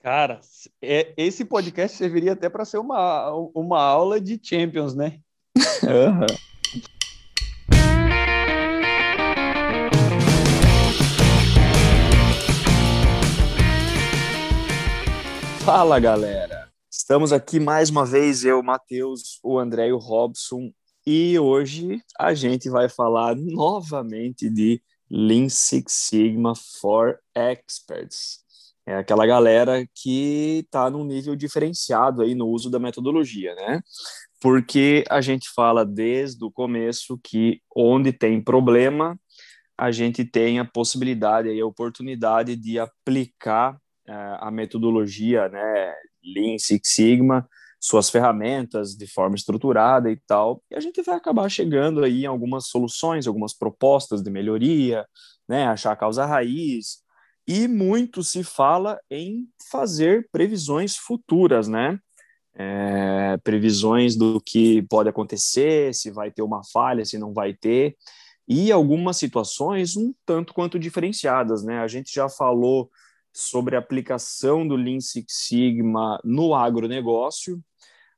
Cara, é, esse podcast serviria até para ser uma, uma aula de Champions, né? uhum. Fala, galera! Estamos aqui mais uma vez, eu, Matheus, o André e o Robson, e hoje a gente vai falar novamente de Lean Six Sigma for Experts. É aquela galera que está num nível diferenciado aí no uso da metodologia, né? Porque a gente fala desde o começo que onde tem problema, a gente tem a possibilidade e a oportunidade de aplicar uh, a metodologia, né, Lean Six Sigma, suas ferramentas de forma estruturada e tal, e a gente vai acabar chegando aí em algumas soluções, algumas propostas de melhoria, né, achar a causa raiz, e muito se fala em fazer previsões futuras, né? É, previsões do que pode acontecer, se vai ter uma falha, se não vai ter, e algumas situações um tanto quanto diferenciadas, né? A gente já falou sobre a aplicação do Lean Six Sigma no agronegócio,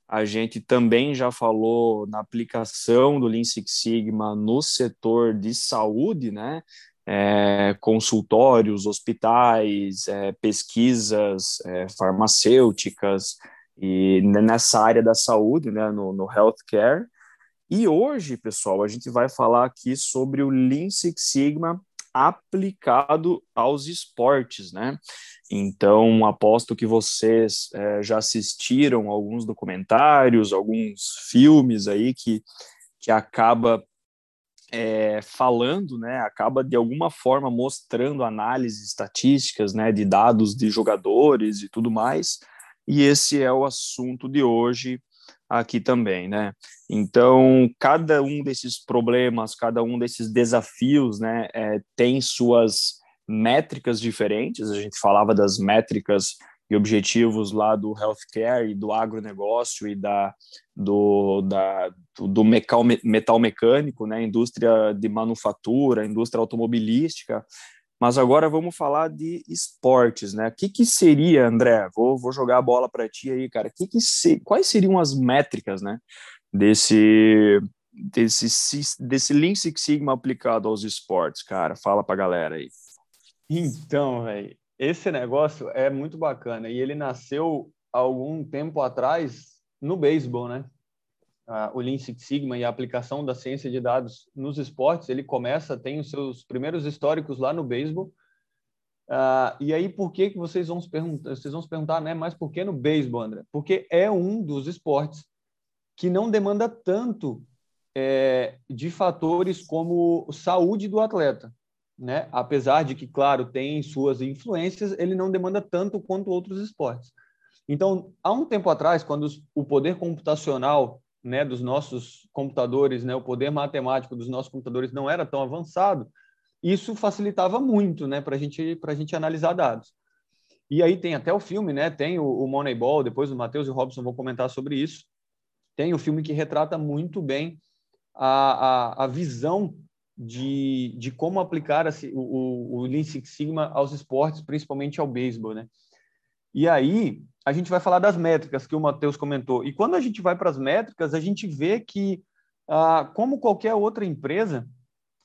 a gente também já falou na aplicação do Lean Six Sigma no setor de saúde, né? É, consultórios, hospitais, é, pesquisas é, farmacêuticas e nessa área da saúde, né, no, no healthcare. E hoje, pessoal, a gente vai falar aqui sobre o Lean Six Sigma aplicado aos esportes, né? Então, aposto que vocês é, já assistiram alguns documentários, alguns filmes aí que, que acaba é, falando, né, acaba de alguma forma mostrando análises estatísticas, né, de dados de jogadores e tudo mais. E esse é o assunto de hoje aqui também, né? Então, cada um desses problemas, cada um desses desafios, né, é, tem suas métricas diferentes. A gente falava das métricas e objetivos lá do healthcare e do agronegócio e da, do, da, do metal, metal mecânico, né, indústria de manufatura, indústria automobilística, mas agora vamos falar de esportes, né? O que, que seria, André? Vou, vou jogar a bola para ti aí, cara. Que que se, quais seriam as métricas, né, desse desse desse Lean Six Sigma aplicado aos esportes, cara? Fala para a galera aí. Então, velho, esse negócio é muito bacana e ele nasceu algum tempo atrás no beisebol, né? Ah, o Lean Six Sigma e a aplicação da ciência de dados nos esportes, ele começa, tem os seus primeiros históricos lá no beisebol. Ah, e aí, por que que vocês vão se perguntar, vocês vão se perguntar, né? Mas por que no beisebol, André? Porque é um dos esportes que não demanda tanto é, de fatores como saúde do atleta né? Apesar de que, claro, tem suas influências, ele não demanda tanto quanto outros esportes. Então, há um tempo atrás, quando o poder computacional né, dos nossos computadores, né, o poder matemático dos nossos computadores não era tão avançado, isso facilitava muito né, para gente, a gente analisar dados. E aí tem até o filme, né? Tem o, o Moneyball, depois o Matheus e o Robson vão comentar sobre isso. Tem o filme que retrata muito bem a, a, a visão de, de como aplicar assim, o, o Lean Six Sigma aos esportes, principalmente ao beisebol, né? E aí, a gente vai falar das métricas que o Matheus comentou. E quando a gente vai para as métricas, a gente vê que, ah, como qualquer outra empresa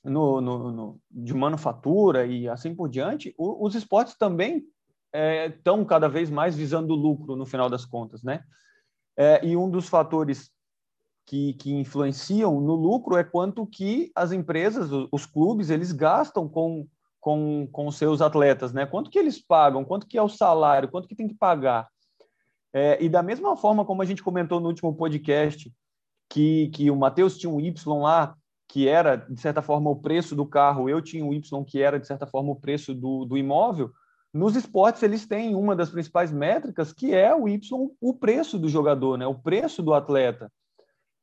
no, no, no, de manufatura e assim por diante, o, os esportes também estão é, cada vez mais visando lucro no final das contas, né? É, e um dos fatores que, que influenciam no lucro é quanto que as empresas, os clubes, eles gastam com, com, com seus atletas, né? Quanto que eles pagam, quanto que é o salário, quanto que tem que pagar. É, e da mesma forma como a gente comentou no último podcast, que, que o Matheus tinha um Y lá, que era, de certa forma, o preço do carro, eu tinha um Y, que era, de certa forma, o preço do, do imóvel, nos esportes eles têm uma das principais métricas, que é o Y, o preço do jogador, né? o preço do atleta.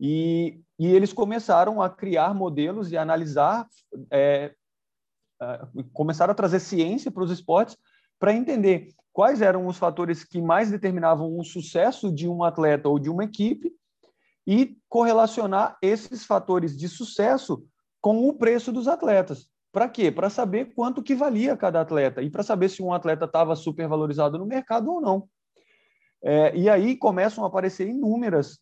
E, e eles começaram a criar modelos e analisar, é, começaram a trazer ciência para os esportes para entender quais eram os fatores que mais determinavam o sucesso de um atleta ou de uma equipe e correlacionar esses fatores de sucesso com o preço dos atletas. Para quê? Para saber quanto que valia cada atleta e para saber se um atleta estava supervalorizado no mercado ou não. É, e aí começam a aparecer inúmeras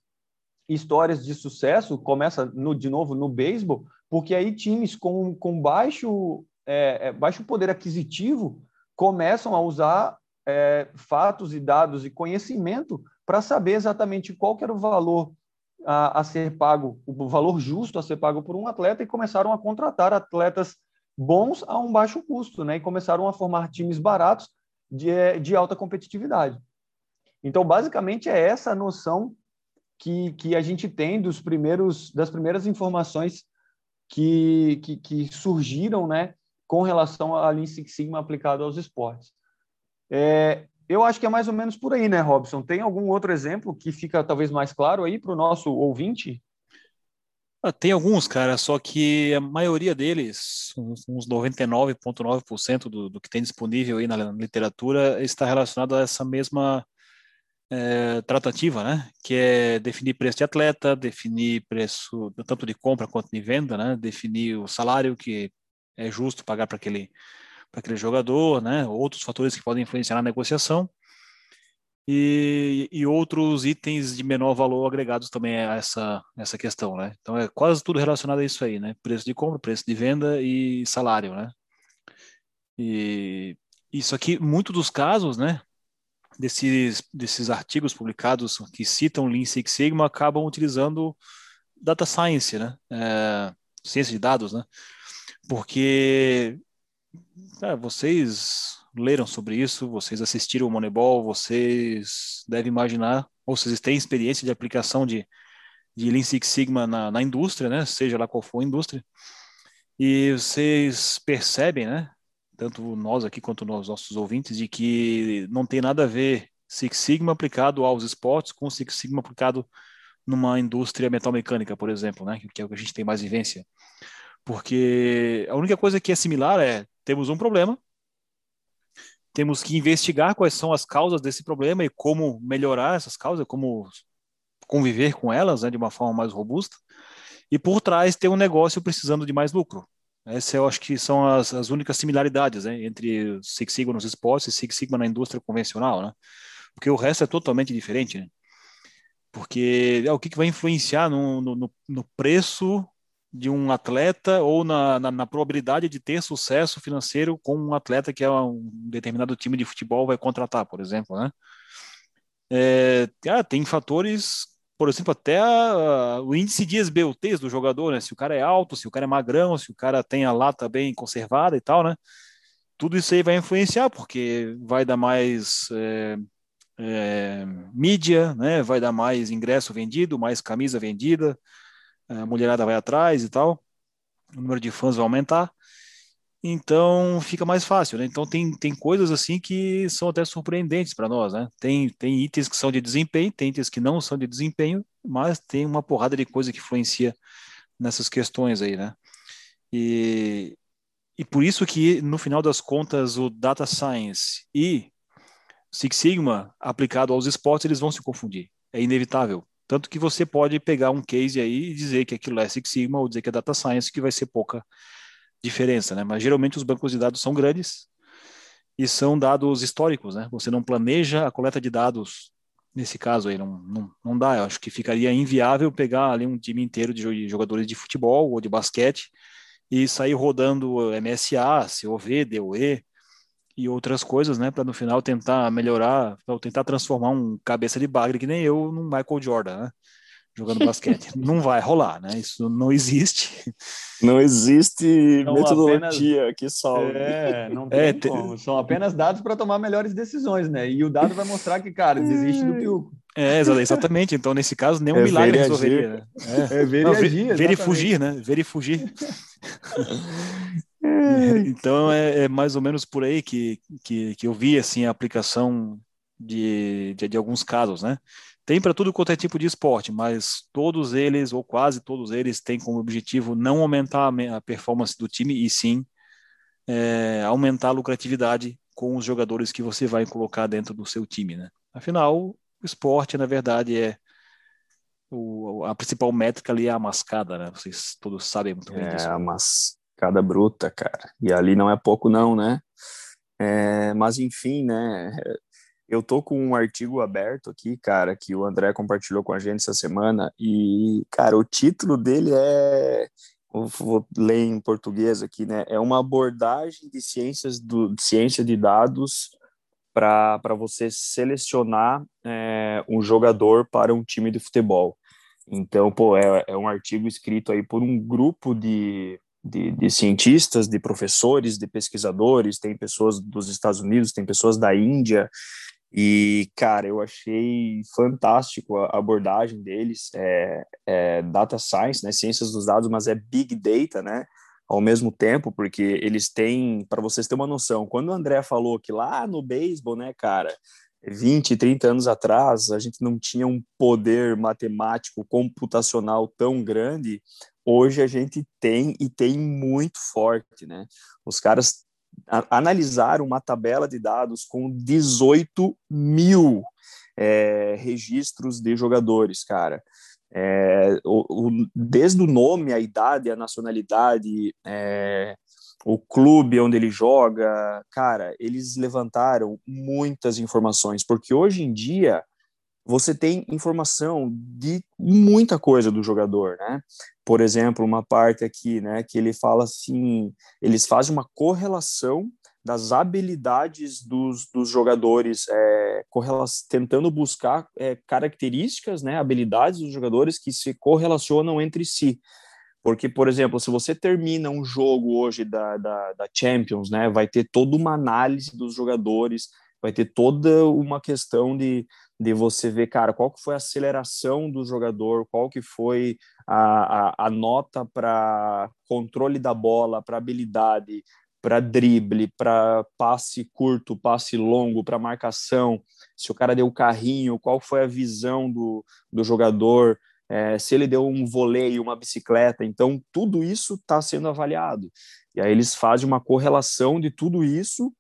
histórias de sucesso, começa no, de novo no beisebol, porque aí times com, com baixo, é, é, baixo poder aquisitivo começam a usar é, fatos e dados e conhecimento para saber exatamente qual era o valor a, a, ser pago, o valor justo a ser pago por um atleta e começaram a contratar atletas bons a um baixo custo, né? E começaram a formar times baratos de, é, de alta competitividade. Então, basicamente, é essa a noção que, que a gente tem dos primeiros, das primeiras informações que, que, que surgiram né, com relação à Lean Six Sigma aplicado aos esportes. É, eu acho que é mais ou menos por aí, né, Robson? Tem algum outro exemplo que fica talvez mais claro aí para o nosso ouvinte? Ah, tem alguns, cara, só que a maioria deles, uns 99,9% do, do que tem disponível aí na literatura, está relacionado a essa mesma é, tratativa, né? Que é definir preço de atleta, definir preço tanto de compra quanto de venda, né? Definir o salário que é justo pagar para aquele para aquele jogador, né? Outros fatores que podem influenciar na negociação e, e outros itens de menor valor agregados também a essa essa questão, né? Então é quase tudo relacionado a isso aí, né? Preço de compra, preço de venda e salário, né? E isso aqui, muito dos casos, né? Desses, desses artigos publicados que citam Lean Six Sigma acabam utilizando data science, né? É, ciência de dados, né? Porque é, vocês leram sobre isso, vocês assistiram o Moneyball, vocês devem imaginar, ou vocês têm experiência de aplicação de, de Lean Six Sigma na, na indústria, né? Seja lá qual for a indústria. E vocês percebem, né? Tanto nós aqui quanto os nossos ouvintes, de que não tem nada a ver Six Sigma aplicado aos esportes com Six Sigma aplicado numa indústria metalmecânica, por exemplo, né, que é o que a gente tem mais vivência. Porque a única coisa que é similar é temos um problema, temos que investigar quais são as causas desse problema e como melhorar essas causas, como conviver com elas né, de uma forma mais robusta. E por trás tem um negócio precisando de mais lucro. Essas eu acho que são as, as únicas similaridades né, entre Six Sigma nos esportes e Six Sigma na indústria convencional, né? Porque o resto é totalmente diferente, né? Porque é o que, que vai influenciar no, no, no, preço de um atleta ou na, na, na, probabilidade de ter sucesso financeiro com um atleta que é um determinado time de futebol vai contratar, por exemplo, né? É, ah, tem fatores por exemplo, até a, o índice de SBUTs do jogador, né? Se o cara é alto, se o cara é magrão, se o cara tem a lata bem conservada e tal, né? Tudo isso aí vai influenciar, porque vai dar mais é, é, mídia, né? Vai dar mais ingresso vendido, mais camisa vendida, a mulherada vai atrás e tal, o número de fãs vai aumentar. Então fica mais fácil, né? Então tem, tem coisas assim que são até surpreendentes para nós, né? Tem, tem itens que são de desempenho, tem itens que não são de desempenho, mas tem uma porrada de coisa que influencia nessas questões aí, né? E, e por isso que no final das contas o data science e Six Sigma aplicado aos esportes eles vão se confundir, é inevitável. Tanto que você pode pegar um case aí e dizer que aquilo é Six Sigma ou dizer que é data science que vai ser pouca diferença, né? Mas geralmente os bancos de dados são grandes e são dados históricos, né? Você não planeja a coleta de dados nesse caso aí, não, não, não dá. Eu acho que ficaria inviável pegar ali um time inteiro de jogadores de futebol ou de basquete e sair rodando MSA, COV, DOE e outras coisas, né, para no final tentar melhorar, ou tentar transformar um cabeça de bagre que nem eu num Michael Jordan, né? Jogando basquete. não vai rolar, né? Isso não existe. Não existe São metodologia apenas, que salve. É, não tem é, como. São apenas dados para tomar melhores decisões, né? E o dado vai mostrar que, cara, desiste do piuco. É, exatamente. Então, nesse caso, nenhum é milagre resolveria. Né? É, é ver, não, e agir, ver, e fugir, né? Ver e fugir. então, é, é, mais ou menos por aí que, que, que eu vi, assim, a aplicação de, de, de alguns casos, né? Tem para tudo quanto é tipo de esporte, mas todos eles, ou quase todos eles, têm como objetivo não aumentar a performance do time, e sim é, aumentar a lucratividade com os jogadores que você vai colocar dentro do seu time. Né? Afinal, o esporte, na verdade, é o, a principal métrica ali é a mascada, né? Vocês todos sabem muito bem é, disso. A mascada bruta, cara. E ali não é pouco, não, né? É, mas enfim, né? Eu tô com um artigo aberto aqui, cara, que o André compartilhou com a gente essa semana. E, cara, o título dele é. Vou ler em português aqui, né? É uma abordagem de ciências do de ciência de dados para você selecionar é, um jogador para um time de futebol. Então, pô, é, é um artigo escrito aí por um grupo de, de, de, cientistas, de professores, de pesquisadores, tem pessoas dos Estados Unidos, tem pessoas da Índia, e, cara, eu achei fantástico a abordagem deles, é, é data science, né, ciências dos dados, mas é big data, né, ao mesmo tempo, porque eles têm, para vocês terem uma noção, quando o André falou que lá no beisebol, né, cara, 20, 30 anos atrás, a gente não tinha um poder matemático computacional tão grande, hoje a gente tem e tem muito forte, né? Os caras analisaram uma tabela de dados com 18 mil é, registros de jogadores, cara. É, o, o, desde o nome, a idade, a nacionalidade, é, o clube onde ele joga, cara, eles levantaram muitas informações, porque hoje em dia você tem informação de muita coisa do jogador, né? Por exemplo, uma parte aqui, né, que ele fala assim, eles fazem uma correlação das habilidades dos, dos jogadores, é, tentando buscar é, características, né, habilidades dos jogadores que se correlacionam entre si. Porque, por exemplo, se você termina um jogo hoje da, da, da Champions, né, vai ter toda uma análise dos jogadores, vai ter toda uma questão de, de você ver, cara, qual que foi a aceleração do jogador, qual que foi a, a, a nota para controle da bola, para habilidade, para drible, para passe curto, passe longo, para marcação, se o cara deu carrinho, qual foi a visão do, do jogador, é, se ele deu um voleio, uma bicicleta, então tudo isso está sendo avaliado. E aí eles fazem uma correlação de tudo isso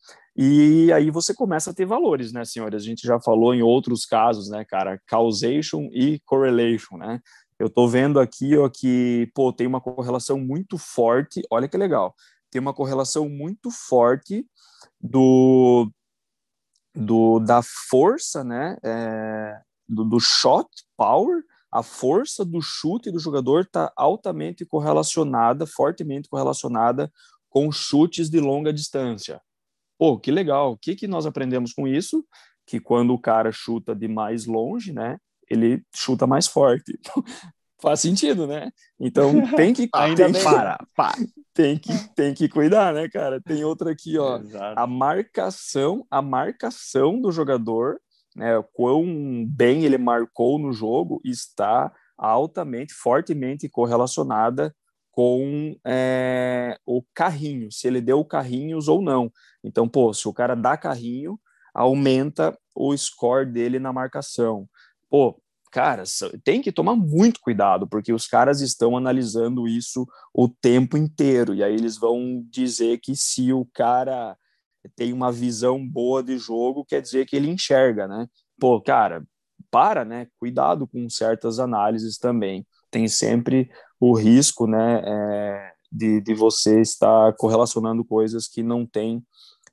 e aí você começa a ter valores, né, senhores? A gente já falou em outros casos, né, cara, causation e correlation, né? Eu estou vendo aqui ó, que pô, tem uma correlação muito forte, olha que legal, tem uma correlação muito forte do, do da força, né, é, do, do shot power a força do chute do jogador está altamente correlacionada, fortemente correlacionada com chutes de longa distância. Pô, que legal. O que, que nós aprendemos com isso? Que quando o cara chuta de mais longe, né, ele chuta mais forte. Faz sentido, né? Então tem que Ainda tem, bem. para, para, tem que tem que cuidar, né, cara? Tem outra aqui, ó. Exato. A marcação, a marcação do jogador né, quão bem ele marcou no jogo está altamente, fortemente correlacionada com é, o carrinho, se ele deu carrinhos ou não. Então, pô, se o cara dá carrinho, aumenta o score dele na marcação. Pô, cara, tem que tomar muito cuidado, porque os caras estão analisando isso o tempo inteiro, e aí eles vão dizer que se o cara tem uma visão boa de jogo, quer dizer que ele enxerga, né? Pô, cara, para, né? Cuidado com certas análises também. Tem sempre o risco, né, é, de, de você estar correlacionando coisas que não tem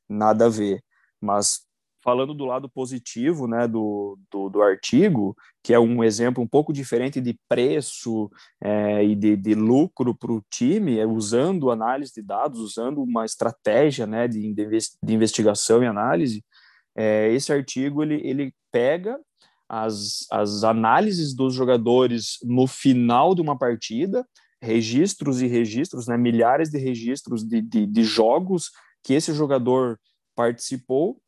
nada a ver. Mas falando do lado positivo né, do, do, do, artigo, que é um exemplo um pouco diferente de preço é, e de, de lucro para o time, é, usando análise de dados, usando uma estratégia né, de, de investigação e análise, é, esse artigo ele, ele pega as, as análises dos jogadores no final de uma partida, registros e registros, né, milhares de registros de, de, de jogos que esse jogador participou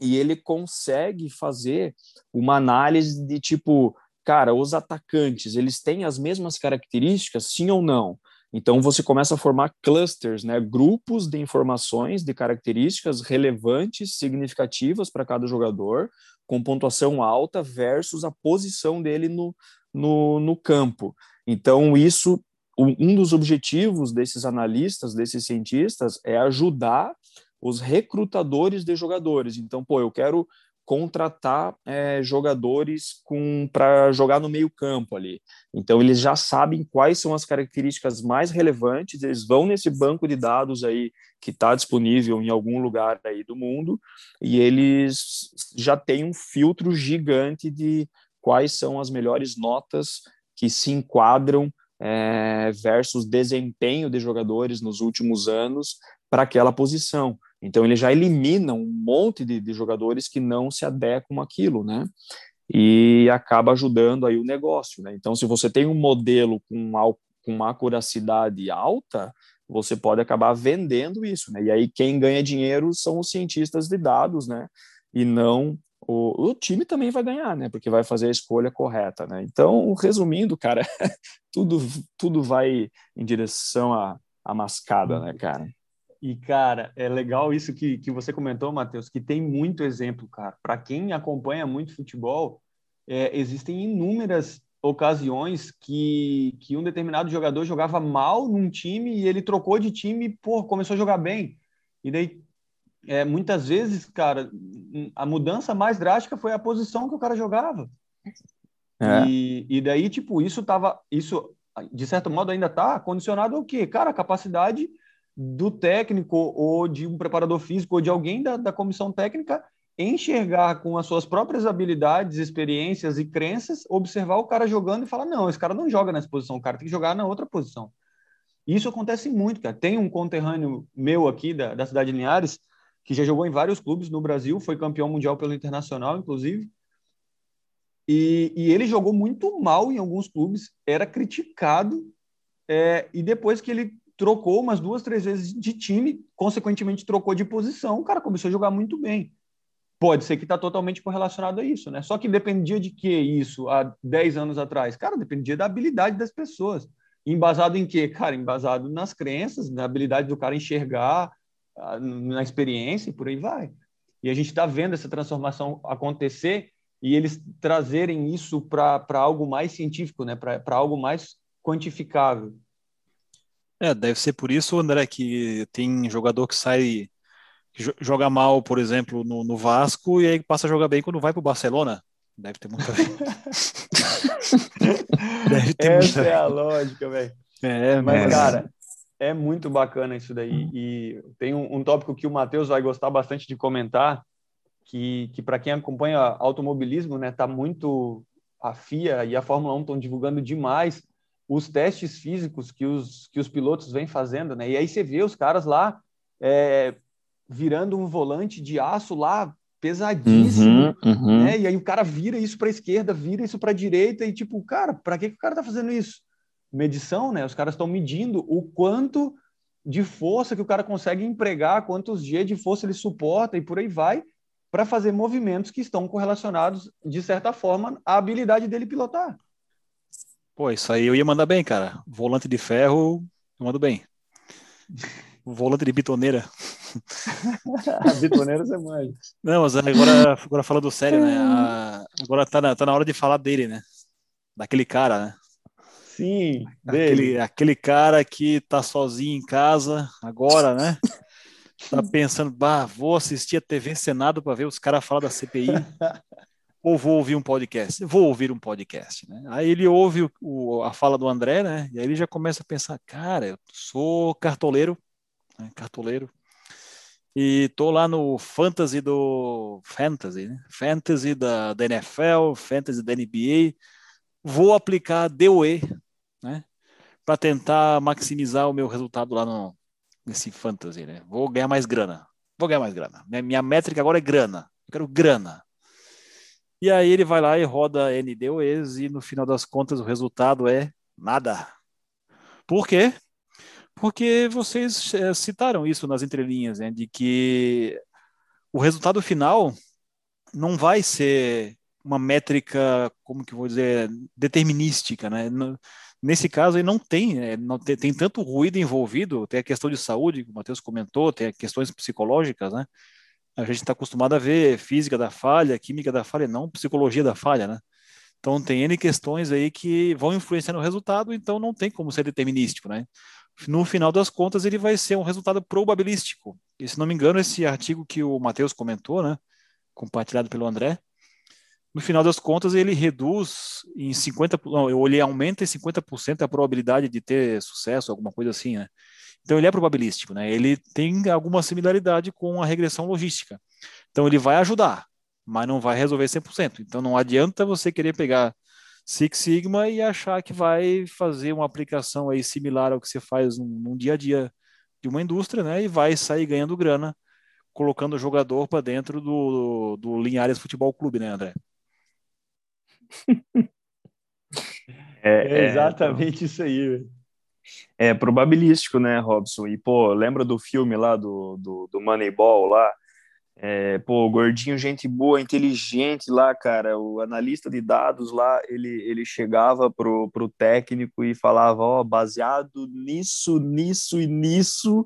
e ele consegue fazer uma análise de tipo, cara, os atacantes, eles têm as mesmas características, sim ou não? Então você começa a formar clusters, né, grupos de informações, de características relevantes, significativas para cada jogador, com pontuação alta versus a posição dele no, no, no campo. Então isso, um dos objetivos desses analistas, desses cientistas, é ajudar os recrutadores de jogadores. Então, pô, eu quero contratar é, jogadores para jogar no meio campo ali. Então eles já sabem quais são as características mais relevantes, eles vão nesse banco de dados aí que está disponível em algum lugar aí do mundo e eles já têm um filtro gigante de quais são as melhores notas que se enquadram é, versus desempenho de jogadores nos últimos anos para aquela posição. Então ele já elimina um monte de, de jogadores que não se adequam àquilo, né? E acaba ajudando aí o negócio, né? Então se você tem um modelo com, com uma acuracidade alta, você pode acabar vendendo isso, né? E aí quem ganha dinheiro são os cientistas de dados, né? E não o, o, time também vai ganhar, né? Porque vai fazer a escolha correta, né? Então, resumindo, cara, tudo tudo vai em direção à, à mascada, né, cara? E, cara, é legal isso que, que você comentou, Matheus, que tem muito exemplo, cara. Para quem acompanha muito futebol, é, existem inúmeras ocasiões que, que um determinado jogador jogava mal num time e ele trocou de time e, pô, começou a jogar bem. E daí, é, muitas vezes, cara, a mudança mais drástica foi a posição que o cara jogava. É. E, e daí, tipo, isso tava, isso, de certo modo, ainda tá condicionado ao quê? Cara, a capacidade do técnico ou de um preparador físico ou de alguém da, da comissão técnica enxergar com as suas próprias habilidades, experiências e crenças, observar o cara jogando e falar: não, esse cara não joga nessa posição, o cara tem que jogar na outra posição. Isso acontece muito, cara. Tem um conterrâneo meu aqui da, da cidade de Linhares, que já jogou em vários clubes no Brasil, foi campeão mundial pelo Internacional, inclusive. E, e ele jogou muito mal em alguns clubes, era criticado, é, e depois que ele trocou umas duas, três vezes de time, consequentemente trocou de posição, o cara começou a jogar muito bem. Pode ser que está totalmente correlacionado a isso, né? Só que dependia de que isso há 10 anos atrás? Cara, dependia da habilidade das pessoas. Embasado em quê? Cara, embasado nas crenças, na habilidade do cara enxergar, na experiência e por aí vai. E a gente está vendo essa transformação acontecer e eles trazerem isso para algo mais científico, né? para algo mais quantificável. É, deve ser por isso, André, que tem jogador que sai, que joga mal, por exemplo, no, no Vasco e aí passa a jogar bem quando vai para o Barcelona. Deve ter muito a ver. Deve ter Essa é a lógica, velho. É, mas, mas, cara, é muito bacana isso daí. E tem um, um tópico que o Matheus vai gostar bastante de comentar, que, que para quem acompanha automobilismo, né, tá muito a FIA e a Fórmula 1 estão divulgando demais os testes físicos que os, que os pilotos vêm fazendo, né? E aí você vê os caras lá é, virando um volante de aço lá pesadíssimo, uhum, uhum. né? E aí o cara vira isso para a esquerda, vira isso para a direita e tipo, cara, para que, que o cara tá fazendo isso? Medição, né? Os caras estão medindo o quanto de força que o cara consegue empregar, quantos G de força ele suporta e por aí vai, para fazer movimentos que estão correlacionados de certa forma à habilidade dele pilotar. Pô, isso aí eu ia mandar bem, cara. Volante de ferro, eu mando bem. Volante de bitoneira. bitoneira você manda. Não, mas agora, agora falando sério, né? A, agora tá na, tá na hora de falar dele, né? Daquele cara, né? Sim, aquele, aquele cara que tá sozinho em casa agora, né? Tá pensando, bah, vou assistir a TV Senado para ver os caras falar da CPI ou vou ouvir um podcast? Vou ouvir um podcast, né? Aí ele ouve o, o, a fala do André, né? E aí ele já começa a pensar, cara, eu sou cartoleiro, né? cartoleiro, e tô lá no fantasy do fantasy, né? Fantasy da, da NFL, fantasy da NBA, vou aplicar DOE, né? Para tentar maximizar o meu resultado lá no nesse fantasy, né? Vou ganhar mais grana, vou ganhar mais grana. Minha, minha métrica agora é grana, eu quero grana. E aí ele vai lá e roda NDOEs e no final das contas o resultado é nada. Por quê? Porque vocês é, citaram isso nas entrelinhas, né, de que o resultado final não vai ser uma métrica, como que vou dizer, determinística, né? Nesse caso aí não tem, é, não tem, tem, tanto ruído envolvido, tem a questão de saúde, que o Matheus comentou, tem questões psicológicas, né? a gente está acostumado a ver física da falha, química da falha, não psicologia da falha, né? Então tem N questões aí que vão influenciar no resultado, então não tem como ser determinístico, né? No final das contas, ele vai ser um resultado probabilístico. E se não me engano, esse artigo que o Matheus comentou, né? compartilhado pelo André. No final das contas, ele reduz em 50%, não, ele aumenta em 50% a probabilidade de ter sucesso, alguma coisa assim, né? Então ele é probabilístico, né? Ele tem alguma similaridade com a regressão logística. Então ele vai ajudar, mas não vai resolver 100%. Então não adianta você querer pegar Six Sigma e achar que vai fazer uma aplicação aí similar ao que você faz num, num dia a dia de uma indústria, né? E vai sair ganhando grana colocando o jogador para dentro do, do Linhares Futebol Clube, né, André? É, é, exatamente é, isso aí. É probabilístico, né, Robson? E, pô, lembra do filme lá do, do, do Moneyball lá? É, pô, gordinho, gente boa, inteligente lá, cara. O analista de dados lá, ele, ele chegava pro, pro técnico e falava: Ó, oh, baseado nisso, nisso e nisso,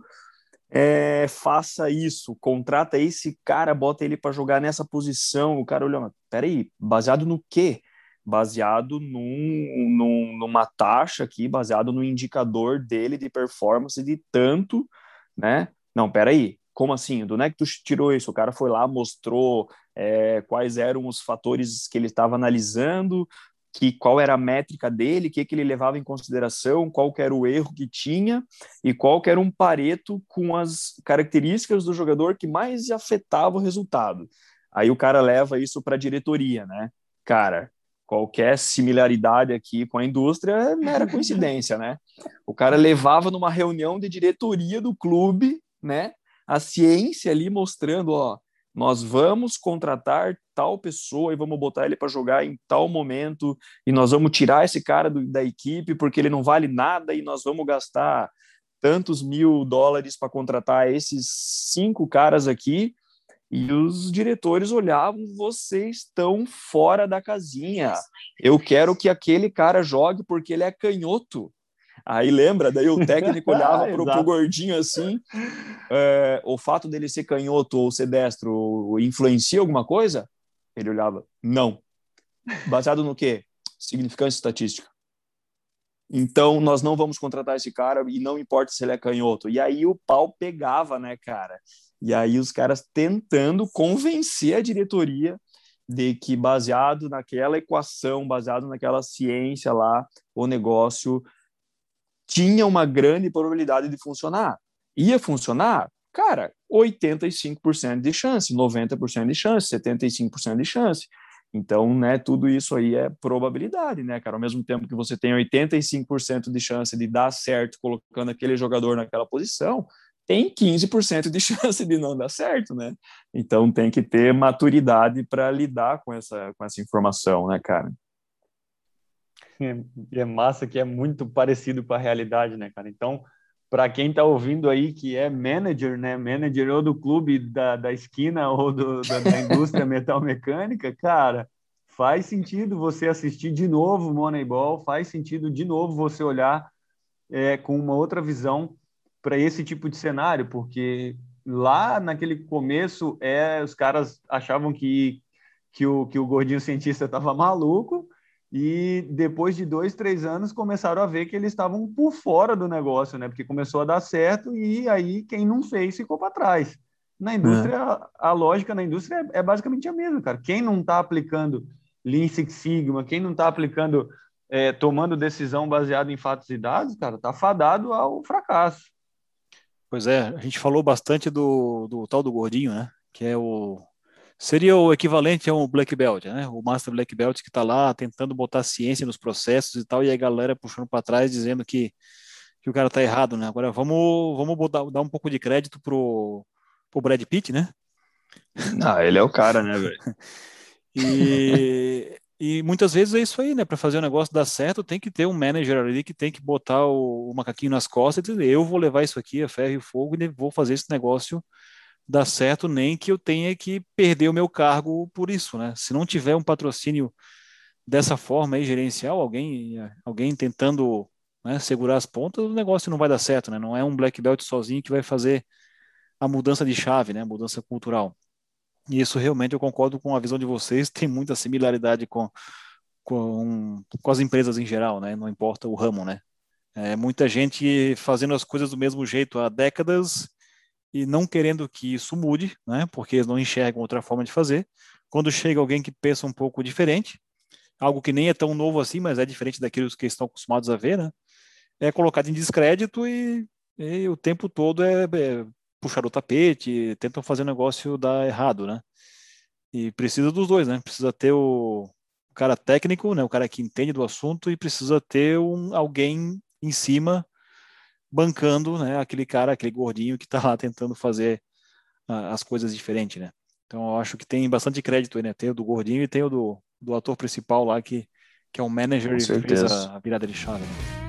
é, faça isso, contrata esse cara, bota ele para jogar nessa posição. O cara olhou, peraí, baseado no quê? Baseado num, num, numa taxa aqui, baseado no indicador dele de performance de tanto, né? Não, peraí, como assim? Do onde é que tu tirou isso? O cara foi lá, mostrou é, quais eram os fatores que ele estava analisando, que qual era a métrica dele, o que, que ele levava em consideração, qual era o erro que tinha e qual era um pareto com as características do jogador que mais afetava o resultado. Aí o cara leva isso para a diretoria, né? Cara, qualquer similaridade aqui com a indústria é mera coincidência, né? O cara levava numa reunião de diretoria do clube, né? A ciência ali mostrando, ó, nós vamos contratar tal pessoa e vamos botar ele para jogar em tal momento e nós vamos tirar esse cara do, da equipe porque ele não vale nada e nós vamos gastar tantos mil dólares para contratar esses cinco caras aqui e os diretores olhavam, vocês estão fora da casinha. Eu quero que aquele cara jogue porque ele é canhoto. Aí lembra, daí o técnico olhava pro, pro gordinho assim. É, o fato dele ser canhoto ou ser destro influencia alguma coisa? Ele olhava, não. Baseado no quê? Significância estatística. Então, nós não vamos contratar esse cara e não importa se ele é canhoto. E aí o pau pegava, né, cara? E aí os caras tentando convencer a diretoria de que baseado naquela equação, baseado naquela ciência lá, o negócio tinha uma grande probabilidade de funcionar. Ia funcionar? Cara, 85% de chance, 90% de chance, 75% de chance. Então, né, tudo isso aí é probabilidade, né, cara? Ao mesmo tempo que você tem 85% de chance de dar certo colocando aquele jogador naquela posição, tem 15% de chance de não dar certo, né? Então tem que ter maturidade para lidar com essa, com essa informação, né, cara? É, é massa que é muito parecido com a realidade, né, cara? Então, para quem está ouvindo aí que é manager, né? Manager ou do clube da, da esquina ou do, da, da indústria metal mecânica, cara, faz sentido você assistir de novo Moneyball, faz sentido de novo você olhar é, com uma outra visão para esse tipo de cenário, porque lá naquele começo é, os caras achavam que, que, o, que o gordinho cientista estava maluco, e depois de dois, três anos, começaram a ver que eles estavam por fora do negócio, né? Porque começou a dar certo e aí quem não fez ficou para trás. Na indústria, é. a lógica na indústria é, é, basicamente a mesma, cara. Quem não está aplicando Lean Six Sigma, quem não está aplicando, é, tomando decisão baseada em fatos e dados, cara, tá fadado ao fracasso. Pois é, a gente falou bastante do, do tal do gordinho, né? Que é o seria o equivalente a um black belt, né? O master black belt que está lá tentando botar ciência nos processos e tal, e a galera puxando para trás dizendo que, que o cara tá errado, né? Agora vamos vamos botar, dar um pouco de crédito pro pro Brad Pitt, né? Ah, ele é o cara, né, velho? e e muitas vezes é isso aí, né? Para fazer o negócio dar certo, tem que ter um manager ali que tem que botar o, o macaquinho nas costas e dizer: eu vou levar isso aqui a ferro e fogo e vou fazer esse negócio dar certo, nem que eu tenha que perder o meu cargo por isso, né? Se não tiver um patrocínio dessa forma aí, gerencial, alguém, alguém tentando né, segurar as pontas, o negócio não vai dar certo, né? Não é um black belt sozinho que vai fazer a mudança de chave, né? A mudança cultural. E isso realmente eu concordo com a visão de vocês, tem muita similaridade com, com, com as empresas em geral, né? Não importa o ramo, né? É, muita gente fazendo as coisas do mesmo jeito há décadas e não querendo que isso mude, né? Porque eles não enxergam outra forma de fazer. Quando chega alguém que pensa um pouco diferente, algo que nem é tão novo assim, mas é diferente daquilo que estão acostumados a ver, né? É colocado em descrédito e, e o tempo todo é, é puxar o tapete, tentam fazer o negócio dar errado, né? E precisa dos dois, né? Precisa ter o cara técnico, né? O cara que entende do assunto e precisa ter um, alguém em cima bancando, né? Aquele cara, aquele gordinho que está lá tentando fazer uh, as coisas diferentes, né? Então eu acho que tem bastante crédito aí, né? Tem o do gordinho e tem o do, do ator principal lá que, que é o manager e fez a, a virada de chave. Né?